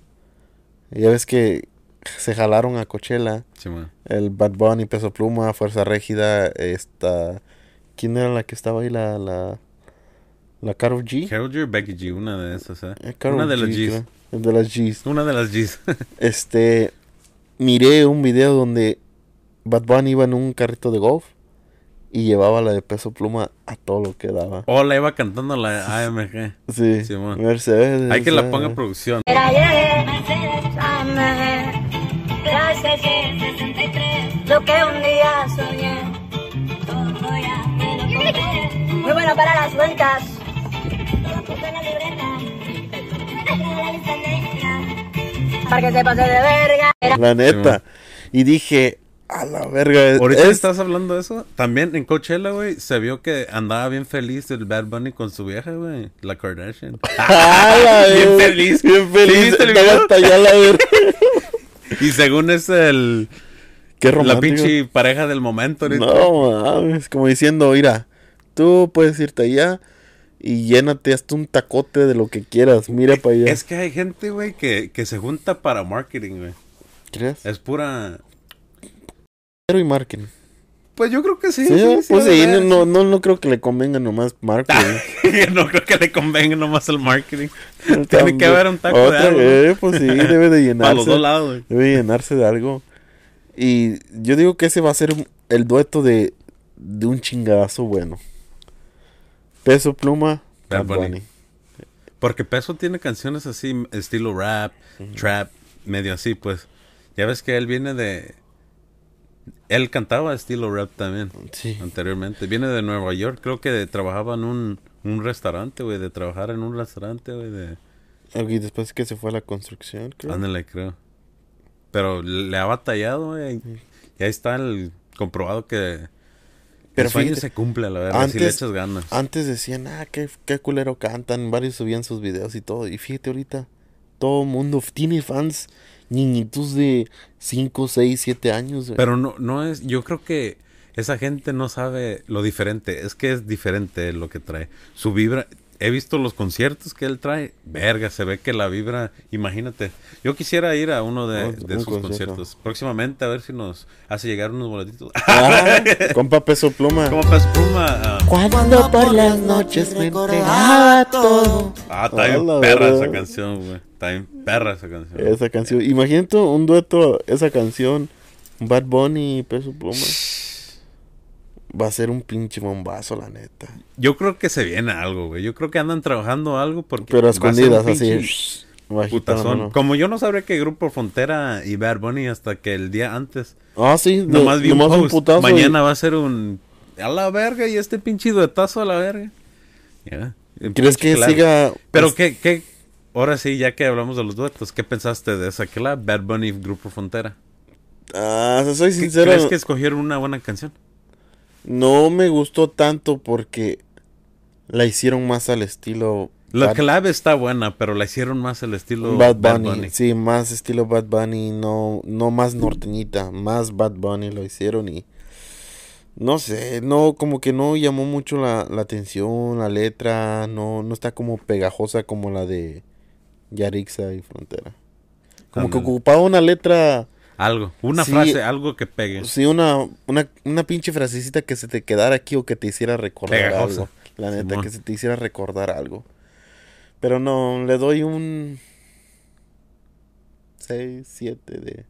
ya ves que se jalaron a Coachella, Sí, man. el Bad Bunny, Peso Pluma, Fuerza Régida, esta... ¿Quién era la que estaba ahí? La... La, la Karol G. Karol G o Becky G, una de esas, ¿eh? Eh, una de las G, G's. creo. De las G's. Una de las G's. Este, miré un video donde Bad Bunny iba en un carrito de golf y llevaba la de peso pluma a todo lo que daba. o la iba cantando la AMG. Sí. Mercedes. Hay que la ponga en producción. Era ayer, Mercedes en la lista negra, para que se pase de verga. La neta. Y dije, a la verga. Ahorita es- estás hablando de eso. También en Coachella, güey, se vio que andaba bien feliz el Bad Bunny con su vieja, güey. La Kardashian. ¡Ah, la bien feliz. Bien ¿Sí feliz. hasta allá la verga. Y según es el... Qué La romántico. pinche pareja del momento ahorita. No, mames. Como diciendo, mira, tú puedes irte allá y llénate hasta un tacote de lo que quieras. Mira para allá. Es que hay gente, güey, que, que se junta para marketing, güey. ¿Crees? Es pura... Dinero y marketing. Pues yo creo que sí. Sí, sí, pues sí, no, no, no creo que le convenga nomás marketing. no creo que le convenga nomás el marketing. Tiene que haber un taco de algo. vez, pues sí, debe de A llenarse. los dos lados, güey. Debe llenarse de algo. Y yo digo que ese va a ser el dueto de, de un chingadazo bueno. Peso Pluma, Bad. Bunny. Porque Peso tiene canciones así, estilo rap, trap, medio así, pues. Ya ves que él viene de... Él cantaba estilo rap también, Sí. anteriormente. Viene de Nueva York, creo que trabajaba en un, un restaurante, güey, de trabajar en un restaurante, güey, de... Y después que se fue a la construcción, creo. Ándale, creo. Pero le ha batallado, güey. Y ahí está el comprobado que... Pero el sueño fíjate, se cumple, a la verdad, si le echas ganas. Antes decían, ah, qué, qué culero cantan. Varios subían sus videos y todo. Y fíjate ahorita, todo el mundo tiene fans niñitos de 5, 6, 7 años. güey. Pero no, no es, yo creo que esa gente no sabe lo diferente. Es que es diferente lo que trae. Su vibra, he visto los conciertos que él trae. Verga, se ve que la vibra, imagínate. Yo quisiera ir a uno de, de un sus concierto. conciertos. Próximamente a ver si nos hace llegar unos boletitos. Ah, compa peso pluma. Como Paz Pluma. ah, Cuando por las noches me entregaba todo. Ah, está bien perra verdad. esa canción, güey. Está bien perra esa canción. Esa canción. Imagínate un dueto, esa canción. Bad Bunny y peso pluma. Va a ser un pinche bombazo, la neta. Yo creo que se viene algo, güey. Yo creo que andan trabajando algo porque. Pero un escondidas, así. la putazón. Como yo no sabría que Grupo Frontera y Bad Bunny hasta que el día antes. Ah, sí. de- Nomás vi un nomás post. putazo y- Mañana va a ser un. A la verga y este pinche duetazo a la verga. El ¿Crees que siga? Pero es- qué, qué. Ahora sí, ya que hablamos de los duetos, ¿qué pensaste de esa collab? Bad Bunny y Grupo Frontera. Ah, soy ¿Qué- sincero. ¿Crees que escogieron una buena canción? No me gustó tanto porque la hicieron más al estilo La Bad, collab está buena, pero la hicieron más el estilo Bad Bunny. Sí, más estilo Bad Bunny, no, no más norteñita, más Bad Bunny lo hicieron y no sé, no, como que no llamó mucho la, la atención, la letra, no, no está como pegajosa como la de Yarixa y Frontera. Como que ocupaba una letra, Algo, una Sí. frase, algo que pegue. sí, una, una, una pinche frasecita que se te quedara aquí o que te hiciera recordar Pegajosa. algo. La neta, Simón. que se te hiciera recordar algo. Pero no, le doy un 6, 7 de,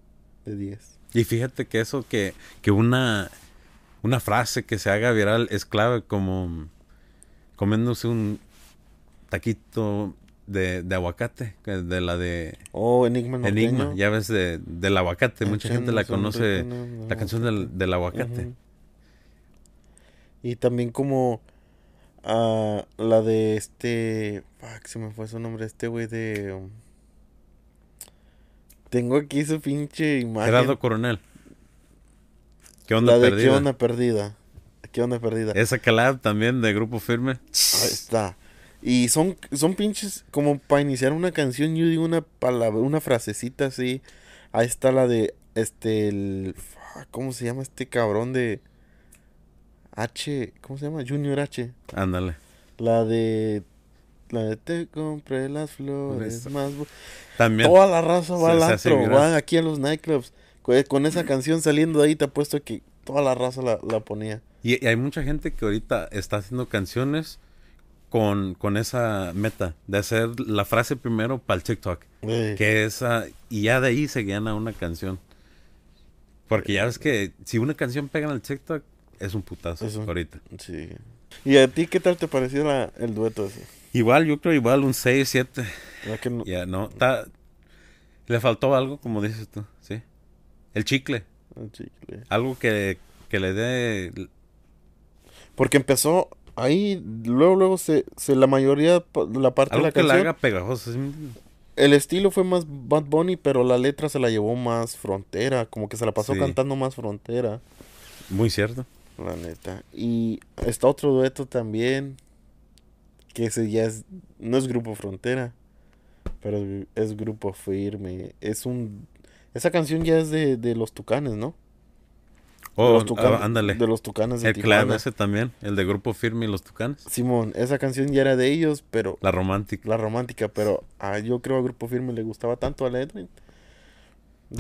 de 10. Y fíjate que eso que, que una, una frase que se haga viral es clave como comiéndose un taquito de, de aguacate, de la de Oh, Enigma norteño. Enigma, ya ves de, del aguacate, mucha gente la conoce, la canción del, del aguacate. Y también como ah, la de este... Fuck, se me fue su nombre, este güey de... um, tengo aquí su pinche imagen. Gerardo Coronel. ¿Qué onda la de perdida? ¿Qué onda perdida? ¿Qué onda perdida? Esa collab también de Grupo Firme. Ahí está. Y son, son pinches, como para iniciar una canción, yo digo una palabra, una frasecita así. Ahí está la de, este, el, ¿cómo se llama este cabrón de H? ¿Cómo se llama? Junior H. Ándale. La de, la de te compré las flores Eso. más... bu-". También. Toda la raza va al antro, va aquí a los nightclubs. Con, con esa canción saliendo de ahí, te apuesto que toda la raza la, la ponía. Y, y hay mucha gente que ahorita está haciendo canciones con, con esa meta de hacer la frase primero para el TikTok. Que esa, y ya de ahí se gana una canción. Porque ya ves que si una canción pega en el TikTok, es un putazo Es un- ahorita. Sí. ¿Y a ti qué tal te pareció la- el dueto ese? Igual, yo creo igual un 6, 7. ¿Verdad que no? Ya, no. Le faltó algo, como dices tú, ¿sí? El chicle. Ah, chicle. Algo que, que le dé... Porque empezó ahí, luego, luego se, se la mayoría la parte de la que la canción. haga pegajosa. El estilo fue más Bad Bunny, pero la letra se la llevó más frontera, como que se la pasó Sí. cantando más frontera, Muy cierto. la neta. Y está otro dueto también, que ese ya es, no es Grupo Frontera, pero es Grupo Firme. Es un, esa canción ya es de, de los Tucanes, ¿no? De Oh, los Tucanes, ah, ándale. De los Tucanes de El Tijuana. ese también, el de Grupo Firme y los Tucanes. Simón, esa canción ya era de ellos, pero La romántica. la romántica, pero ah, yo creo a Grupo Firme le gustaba tanto a Edwin.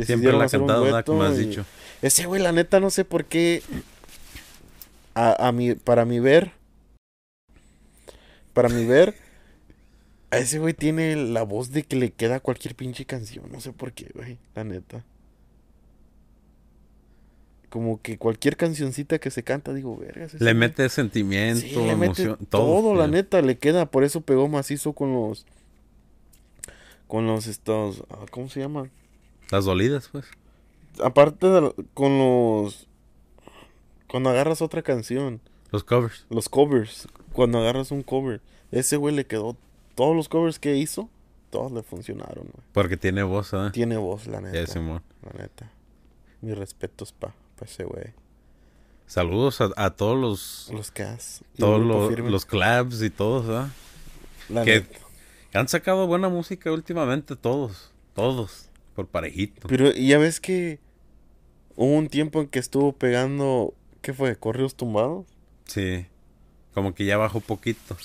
Siempre la dueto Como has dicho. Ese güey, la neta, no sé por qué. A, a mi, para mi ver. Para mi ver. A ese güey tiene la voz de que le queda cualquier pinche canción. No sé por qué, güey. La neta. Como que cualquier cancioncita que se canta, digo, vergas. Le güey". mete sentimiento, Sí, le mete emoción, todo, todo. la neta, le queda, por eso pegó macizo con los con los estos, ah, ¿cómo se llama? Las dolidas, pues. Aparte de con los cuando agarras otra canción, Los covers. los covers, cuando agarras un cover, ese güey le quedó todos los covers que hizo, todos le funcionaron, güey. Porque tiene voz, ¿eh? Tiene voz, la neta. Simón. La neta. Mis respetos pa, pa ese güey. Saludos a, a todos los, Los Cas. todos los, los clubs y todos, ¿ah? que- neta. Han sacado buena música últimamente, todos. Todos. mejor parejito. Pero ya ves que hubo un tiempo en que estuvo pegando, ¿qué fue? ¿Corridos tumbados? Sí. Como que ya bajó poquito.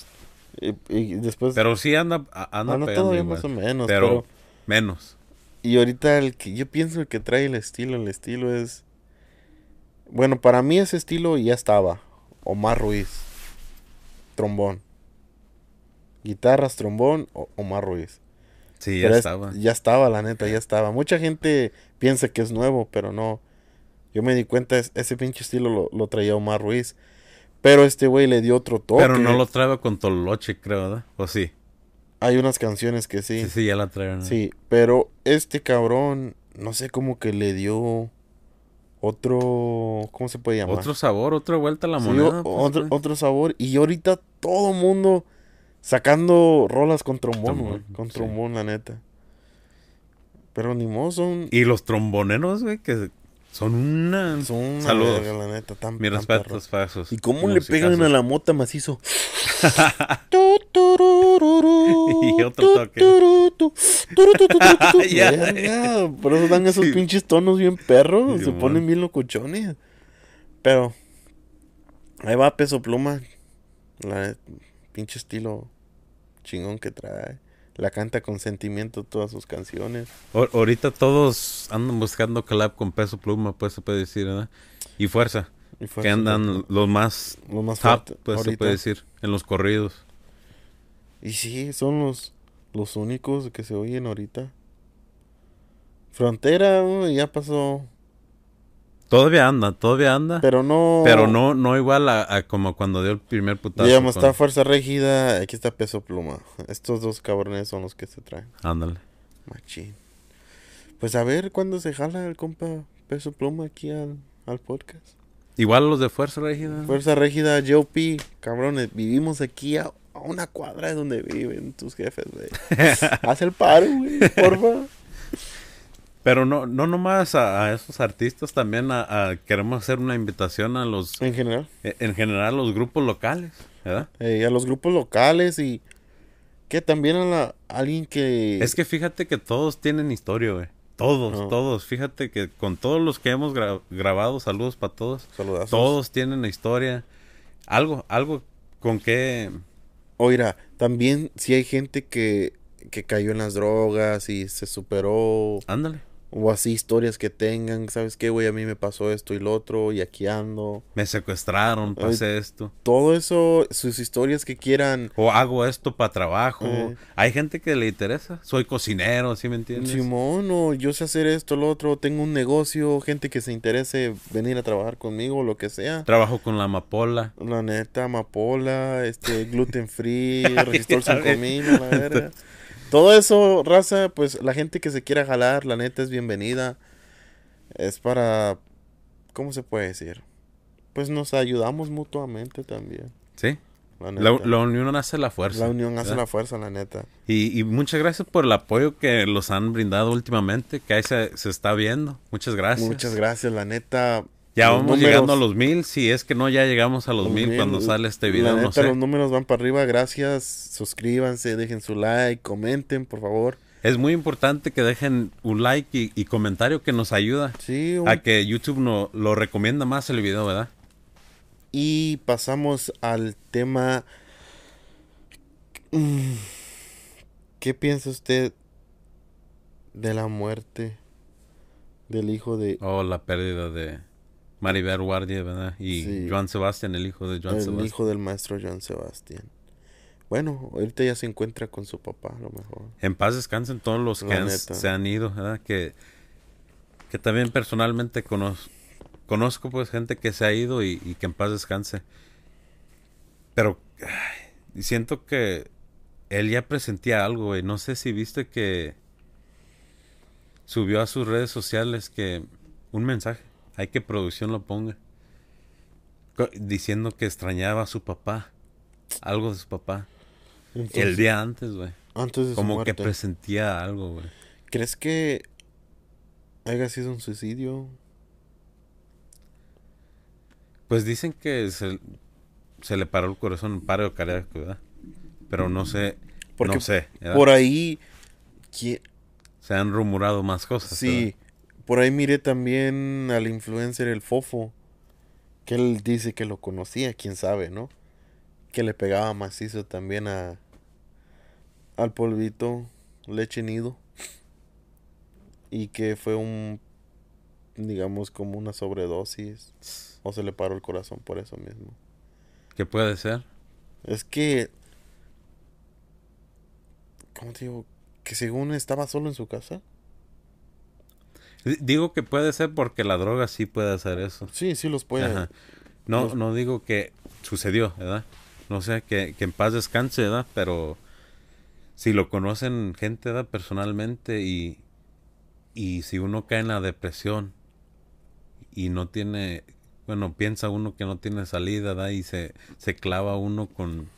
Y, y después... Pero sí anda, anda anda pegando todavía igual. más o menos, pero, pero... menos. Y ahorita el que yo pienso que trae el estilo, el estilo es... Bueno, para mí ese estilo ya estaba. Omar Ruiz. Trombón. Guitarras, trombón, Omar Ruiz. Sí, ya Pero es- estaba. ya estaba, la neta, ya estaba. Mucha gente piensa que es nuevo, pero no. Yo me di cuenta, es- ese pinche estilo lo, lo traía Omar Ruiz. Pero este güey le dio otro toque. Pero no lo trae con Toloche, creo, ¿verdad? ¿O sí? Hay unas canciones que sí. Sí, sí, ya la traen. Sí, pero este cabrón, no sé cómo que le dio otro, ¿cómo se puede llamar? Otro sabor, otra vuelta a la Sí, moneda. o- pues, otro, güey. otro sabor. Y ahorita todo mundo sacando rolas con trombón, güey, Con sí. trombón, la neta. Pero ni modo, son, Y los tromboneros, güey, que son una... son una Saludos. verga, la neta. Tan, Mi tan respeto perros. para esos. ¿Y cómo le pegan a la mota macizo? Y otro toque. Verga, Por eso dan esos Sí. pinches tonos bien perros. Sí, se ponen bien locochones. Pero ahí va Peso Pluma. La pinche estilo chingón que trae. La canta con sentimiento todas sus canciones. O- ahorita todos andan buscando collab con peso pluma, pues se puede decir, ¿verdad? Y fuerza, Y fue que andan los más lo más top, fuerte pues se ahorita. puede decir, en los corridos. Y sí, son los, los únicos que se oyen ahorita. Frontera, ya pasó. Todavía anda, todavía anda, Pero no. pero no no igual a, a como cuando dio el primer putazo. Digamos, con- está Fuerza Régida, aquí está Peso Pluma. Estos dos cabrones son los que se traen. Ándale. Machín. Pues a ver cuándo se jala el compa Peso Pluma aquí al, al podcast. Igual los de Fuerza Régida. Fuerza Régida, JP, cabrones, vivimos aquí a una cuadra de donde viven tus jefes, güey. Haz el paro, güey, porfa. Pero no no nomás a, a esos artistas, también a, a- queremos hacer una invitación a los, En general. e- en general, a los grupos locales, ¿verdad? Eh, a los grupos locales y que también a la, alguien que... Es que fíjate que todos tienen historia, güey. Todos, No. todos. Fíjate que con todos los que hemos gra- grabado, saludos para todos. Saludazos. Todos tienen historia. Algo, algo con que... Oira, también si hay gente que, que cayó en las drogas y se superó, Ándale. O así historias que tengan, ¿sabes qué, güey? A mí me pasó esto y lo otro, y aquí ando. Me secuestraron, pasé esto. Todo eso, sus historias que quieran. O hago esto para trabajo. Eh. Hay gente que le interesa. Soy cocinero, ¿sí me entiendes? Simón, o yo sé hacer esto, lo otro, tengo un negocio, gente que se interese venir a trabajar conmigo, lo que sea. Trabajo con la amapola. La neta, amapola, este, gluten free, resistor ves. 5000, la verga. Todo eso, raza, pues la gente que se quiera jalar, la neta es bienvenida. Es para, ¿cómo se puede decir? Pues nos ayudamos mutuamente también. ¿Sí? La, La, neta. la unión hace la fuerza. La unión hace la fuerza, la neta. Y, y muchas gracias por el apoyo que los han brindado últimamente, que ahí se, se está viendo. Muchas gracias. Muchas gracias, la neta. Ya los vamos números- llegando a los mil, si es que no ya llegamos a los, los mil mil, cuando sale este video, La no neta, sé. los números van para arriba, gracias. Suscríbanse, dejen su like, comenten, por favor. Es muy importante que dejen un like y, y comentario que nos ayuda Sí, un a que YouTube no, lo recomienda más el video, ¿verdad? Y pasamos al tema. Mm, ¿Qué piensa usted de la muerte del hijo de O la pérdida de Maribel Guardia, ¿verdad? Y Sí. Joan Sebastián, el hijo de Joan el Sebastián. hijo del maestro Joan Sebastián? Bueno, ahorita ya se encuentra con su papá, a lo mejor. En paz descansen todos los que han- se han ido, ¿verdad? Que, que también personalmente conozco, conozco pues gente que se ha ido y, y que en paz descanse. Pero ay, siento que él ya presentía algo, güey. No sé si viste que subió a sus redes sociales que un mensaje, hay que producción lo ponga, diciendo que extrañaba a su papá, algo de su papá, Entonces, el día antes, güey. antes de su Como que muerte, presentía algo, güey. ¿crees que haya sido un suicidio? Pues dicen que se, se le paró el corazón, un paro cardíaco, ¿verdad? Pero no sé, Porque no sé. ¿verdad? Por ahí, ¿qui- se han rumorado más cosas. Sí, por ahí miré también al influencer el Fofo, que él dice que lo conocía, quién sabe, ¿no? Que le pegaba macizo también a al polvito leche nido y que fue un digamos como una sobredosis o se le paró el corazón por eso mismo. ¿Qué puede ser? Es que ¿cómo te digo? Que según estaba solo en su casa. Digo que puede ser porque la droga sí puede hacer eso. Sí, sí los puede. Ajá. No, Los- no digo que sucedió, ¿verdad? No sé, que, que en paz descanse, ¿verdad? Pero si lo conocen gente, ¿verdad? Personalmente y, y si uno cae en la depresión y no tiene, bueno, piensa uno que no tiene salida, ¿verdad? Y se, se clava uno con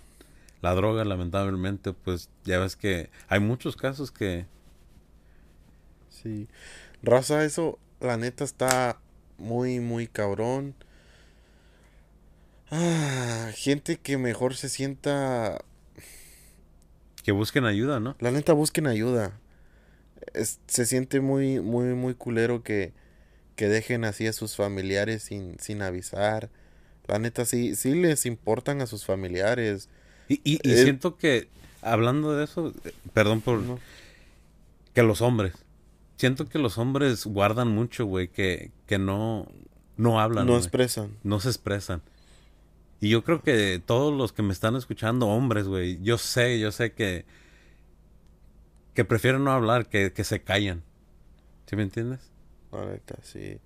la droga, lamentablemente, pues ya ves que hay muchos casos que Sí. Raza, eso, la neta está muy, muy cabrón. Ah, gente que mejor se sienta. que busquen ayuda, ¿no? La neta, busquen ayuda. Es- se siente muy, muy, muy culero que, que dejen así a sus familiares sin, sin avisar. La neta, sí, sí les importan a sus familiares. Y, y, y Eh, siento que, hablando de eso, eh, perdón por... ¿no? que los hombres. Siento que los hombres guardan mucho, güey, que, que no, no hablan, No expresan. no se expresan. Y yo creo que todos los que me están escuchando, hombres, güey, yo sé, yo sé que, que prefieren no hablar, que, que se callan. ¿Sí me entiendes? Neta, sí.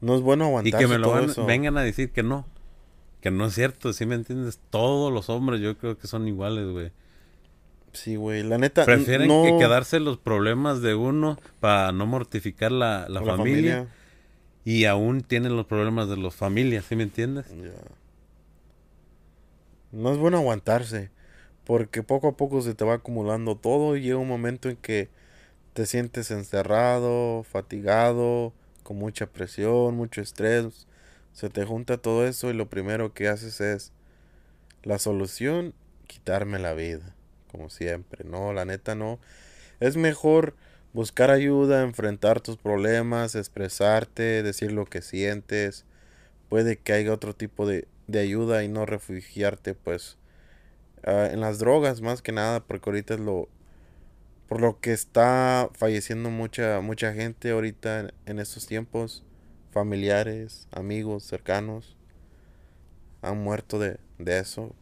No es bueno Y aguantarse que me lo van- vengan a decir que no. Que no es cierto, ¿sí me entiendes? Todos los hombres yo creo que son iguales, güey. Sí, güey. La neta, n- Prefieren no... que quedarse los problemas de uno para no mortificar la, la la familia, y aún tienen los problemas de las familias, ¿sí me entiendes? No es bueno aguantarse, porque poco a poco se te va acumulando todo y llega un momento en que te sientes encerrado, fatigado, con mucha presión, mucho estrés. Se te junta todo eso y lo primero que haces es la solución, quitarme la vida, como siempre. No, la neta no. Es mejor buscar ayuda, enfrentar tus problemas, expresarte, decir lo que sientes. Puede que haya otro tipo de, de ayuda y no refugiarte pues ah, en las drogas más que nada porque ahorita es lo por lo que está falleciendo mucha mucha gente ahorita en, en estos tiempos familiares amigos cercanos han muerto de, de eso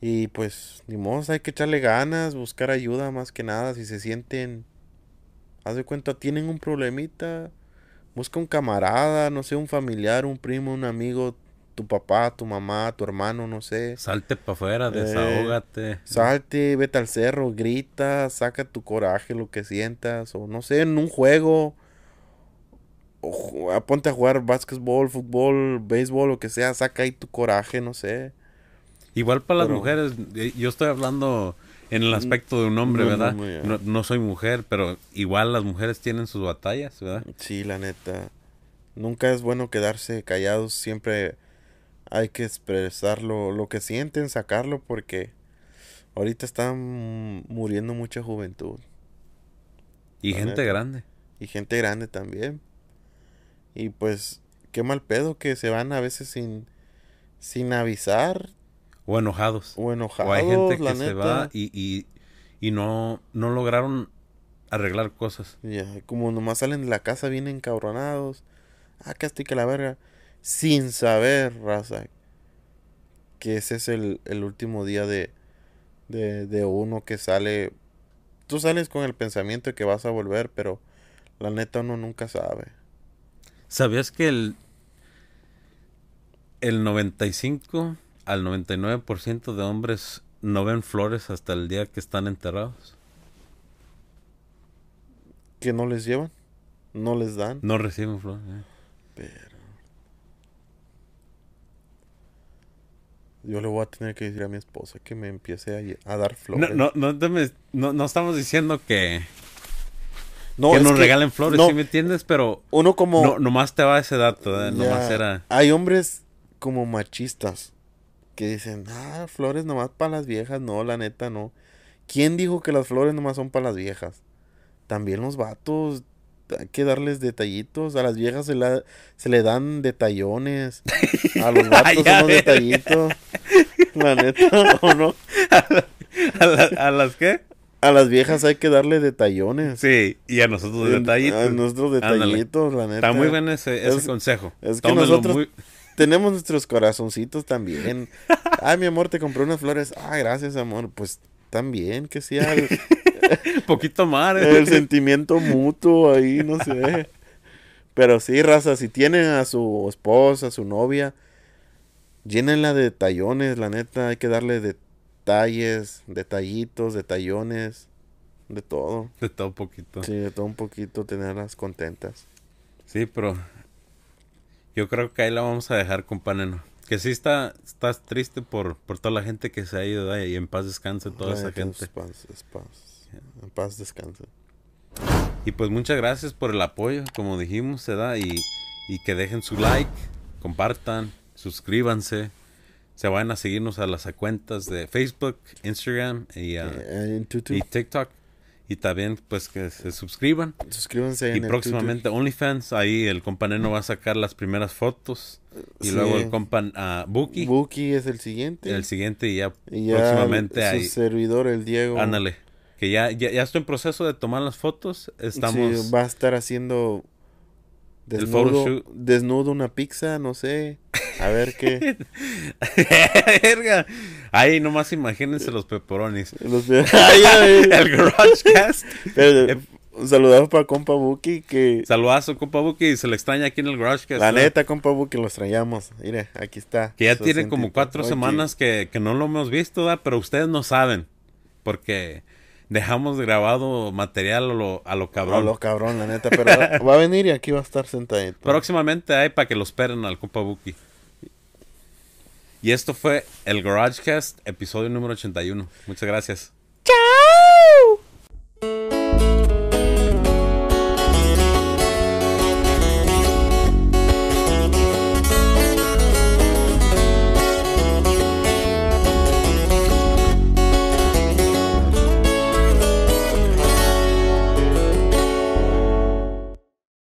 y pues ni modo hay que echarle ganas buscar ayuda más que nada si se sienten haz de cuenta tienen un problemita Busca un camarada, no sé, un familiar, un primo, un amigo, tu papá, tu mamá, tu hermano, no sé. Salte para afuera, Eh, desahógate. Salte, vete al cerro, grita, saca tu coraje, lo que sientas, o no sé, en un juego. O ponte a jugar básquetbol, fútbol, béisbol, lo que sea, saca ahí tu coraje, no sé. Igual para las pero- mujeres, eh, yo estoy hablando en el aspecto de un hombre, no, ¿verdad? no, ya. No, no soy mujer, pero igual las mujeres tienen sus batallas, ¿verdad? Sí, la neta. Nunca es bueno quedarse callados, siempre hay que expresar lo, lo que sienten, sacarlo, porque ahorita están muriendo mucha juventud Y gente neta. grande. y gente grande también. Y pues, qué mal pedo que se van a veces sin, sin avisar O enojados. o enojados, O hay gente que se neta. va y, y, y no, no lograron arreglar cosas. Ya, como nomás salen de la casa bien encabronados. Ah, que estoy que la verga. Sin saber, raza. Que ese es el, el último día de, de, de uno que sale. Tú sales con el pensamiento de que vas a volver, pero la neta uno nunca sabe. ¿Sabías que el, el 95 al 99% de hombres no ven flores hasta el día que están enterrados? Que no les llevan, no les dan. No reciben flores. eh. Pero. Yo le voy a tener que decir a mi esposa que me empiece a, dar flores. no, no, me- no, no estamos diciendo que, No, que nos que- regalen flores, no, ¿sí me entiendes? Pero Uno como. no, nomás te va ese dato, ¿eh? Nomás era... Hay hombres como machistas que dicen, ah, flores nomás para las viejas. No, la neta no. ¿Quién dijo que las flores nomás son para las viejas? También los vatos, hay que darles detallitos. A las viejas se, la, se le dan detallones. A los vatos los ves. detallitos. La neta, ¿o no? ¿A, la- a las qué? A las viejas hay que darle detallones. Sí, y a nosotros detallitos. A Ándale. detallitos, la neta. Está muy bueno ese, ese Es- consejo. es que nosotros- muy- Tenemos nuestros corazoncitos también. Ay, mi amor, te compré unas flores. Ah, gracias, amor. Pues también, que sea el, poquito más. ¿eh? el sentimiento mutuo ahí, no sé. Pero sí, raza, si tienen a su esposa, a su novia, llénenla de detallones, la neta. Hay que darle detalles, detallitos, detallones, de todo. De todo un poquito. Sí, de todo un poquito, tenerlas contentas. Sí, pero yo creo que ahí la vamos a dejar con Paneno. Que sí está, estás triste por, por toda la gente que se ha ido ¿verdad? y en paz descanse toda esa gente. En paz, en paz, en paz descanse. Y pues muchas gracias por el apoyo, como dijimos, se da y, y que dejen su like, compartan, suscríbanse, se vayan a seguirnos a las cuentas de Facebook, Instagram y, Eh, y TikTok. Y también pues que se suscriban. suscríbanse Y en el próximamente OnlyFans, ahí el compa Neno va a sacar las primeras fotos. Y Sí. luego el compa ah, Buki. Buki es el siguiente. el siguiente y ya, y ya próximamente su ahí. servidor, el Diego. Ándale. Que ya, ya, ya estoy en proceso de tomar las fotos. Estamos... Sí, va a estar haciendo desnudo, desnudo una pizza, no sé. A ver qué. Verga. Ahí nomás imagínense los Ay, ay, el GarageCast. pero, Eh, un saludazo para compa Buki que Saludazo, compa Buki. Se le extraña aquí en el GarageCast. la ¿no? neta compa Buki los traíamos. Mire, aquí está. Que ya tiene como cuatro Oye, semanas que, que no lo hemos visto, ¿verdad? Pero ustedes no saben. Porque dejamos grabado material a lo, a lo cabrón. A lo cabrón, la neta. Pero va a venir y aquí va a estar sentadito. Próximamente hay para que lo esperen al compa Buki. Y esto fue el GarageCast, episodio número 81. Muchas gracias. ¡Chao!